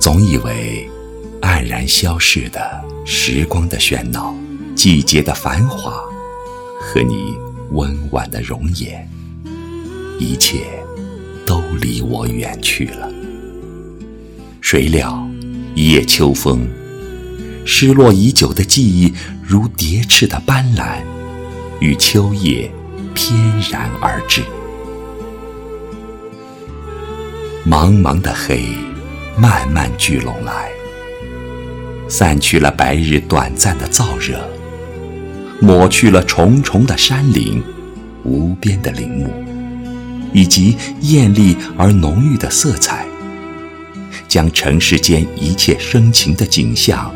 总以为黯然消逝的时光的喧闹，季节的繁华，和你温婉的容颜，一切都离我远去了。谁料一夜秋风，失落已久的记忆，如蝶翅的斑斓，与秋叶翩然而至。茫茫的黑，慢慢聚拢来，散去了白日短暂的燥热，抹去了重重的山林、无边的林木，以及艳丽而浓郁的色彩，将尘世间一切深情的景象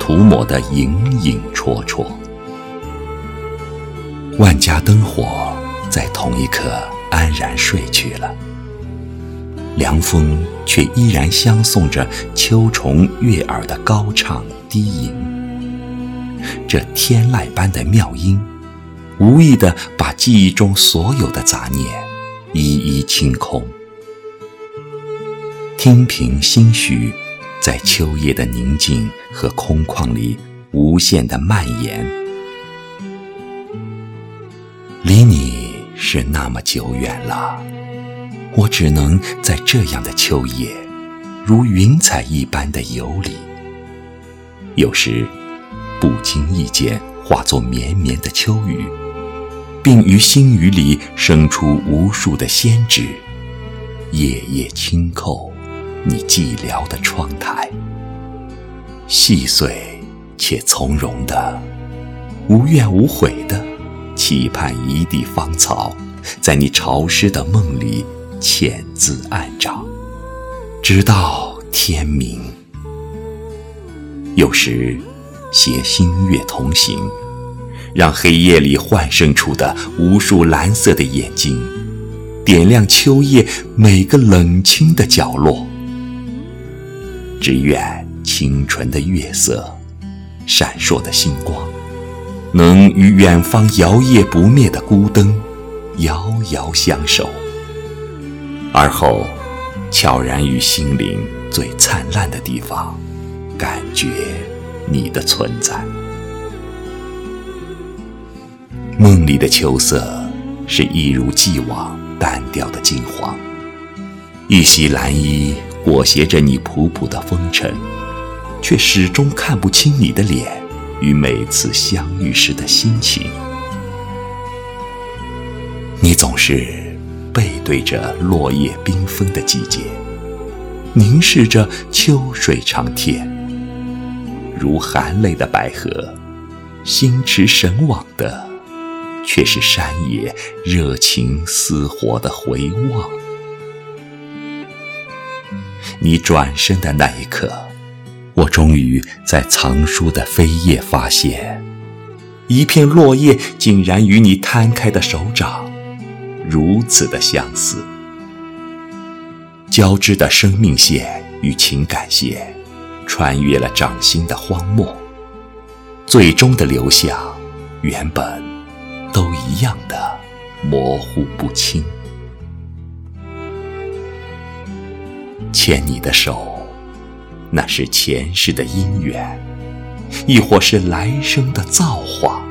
涂抹得影影绰绰。万家灯火在同一刻安然睡去了。凉风却依然相送着秋虫悦耳的高唱低吟，这天籁般的妙音，无意地把记忆中所有的杂念一一清空。听凭心绪，在秋夜的宁静和空旷里无限的蔓延，离你是那么久远了。我只能在这样的秋夜，如云彩一般的游离，有时不经意间化作绵绵的秋雨，并于心雨里生出无数的仙指，夜夜轻叩你寂寥的窗台，细碎且从容的，无怨无悔的，期盼一地芳草，在你潮湿的梦里。浅自暗长，直到天明。有时携星月同行，让黑夜里幻生出的无数蓝色的眼睛，点亮秋夜每个冷清的角落。只愿清纯的月色，闪烁的星光，能与远方摇曳不灭的孤灯遥遥相守。而后，悄然于心灵最灿烂的地方，感觉你的存在。梦里的秋色是一如既往淡调的金黄，一袭蓝衣裹挟着你仆仆的风尘，却始终看不清你的脸与每次相遇时的心情。你总是。背对着落叶缤纷的季节，凝视着秋水长天，如含泪的百合，心驰神往的，却是山野热情似火的回望。你转身的那一刻，我终于在藏书的扉页发现，一片落叶竟然与你摊开的手掌。如此的相似，交织的生命线与情感线，穿越了掌心的荒漠，最终的流向，原本都一样的模糊不清。牵你的手，那是前世的姻缘，亦或是来生的造化？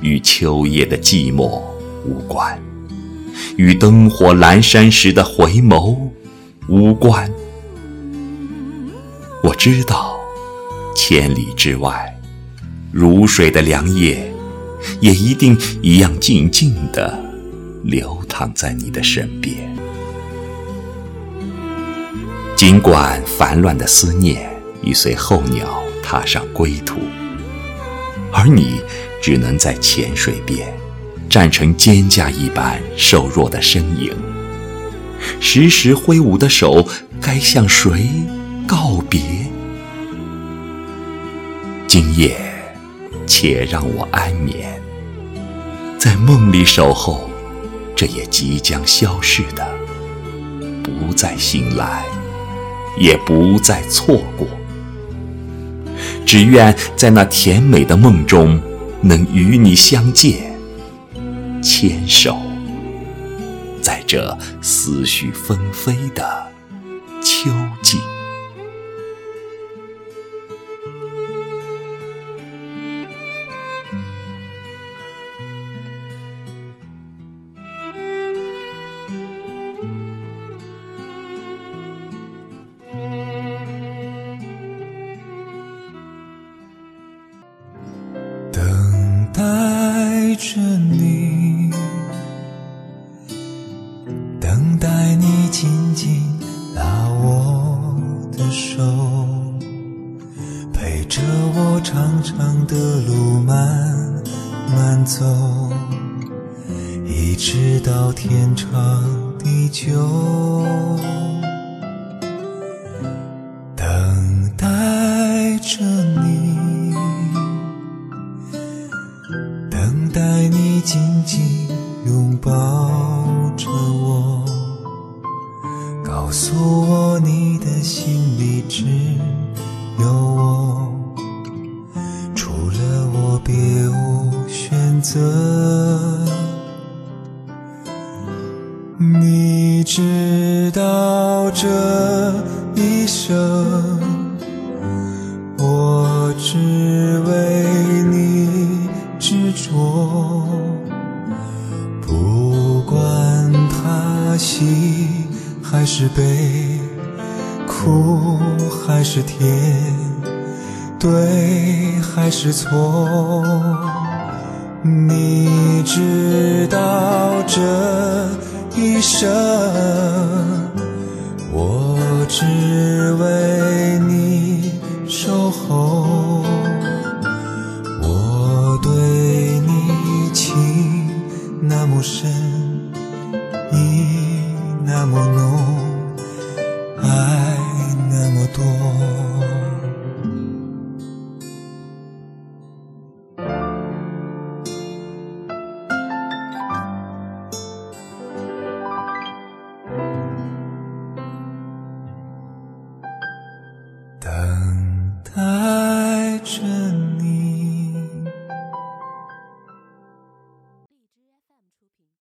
与秋夜的寂寞。无关，与灯火阑珊时的回眸无关。我知道，千里之外，如水的凉夜，也一定一样静静地流淌在你的身边。尽管烦乱的思念已随候鸟踏上归途，而你只能在浅水边。站成蒹葭一般瘦弱的身影，时时挥舞的手，该向谁告别？今夜，且让我安眠，在梦里守候这也即将消逝的，不再醒来，也不再错过。只愿在那甜美的梦中，能与你相见。牵手在这思绪纷飞的秋季。等待着你紧紧拉我的手，陪着我长长的路慢慢走，一直到天长地久。告诉我你的心里只有我，除了我别无选择。你知道这一生，是悲苦还是甜对还是错。你知道这一生我只为你守候。我对你情那么深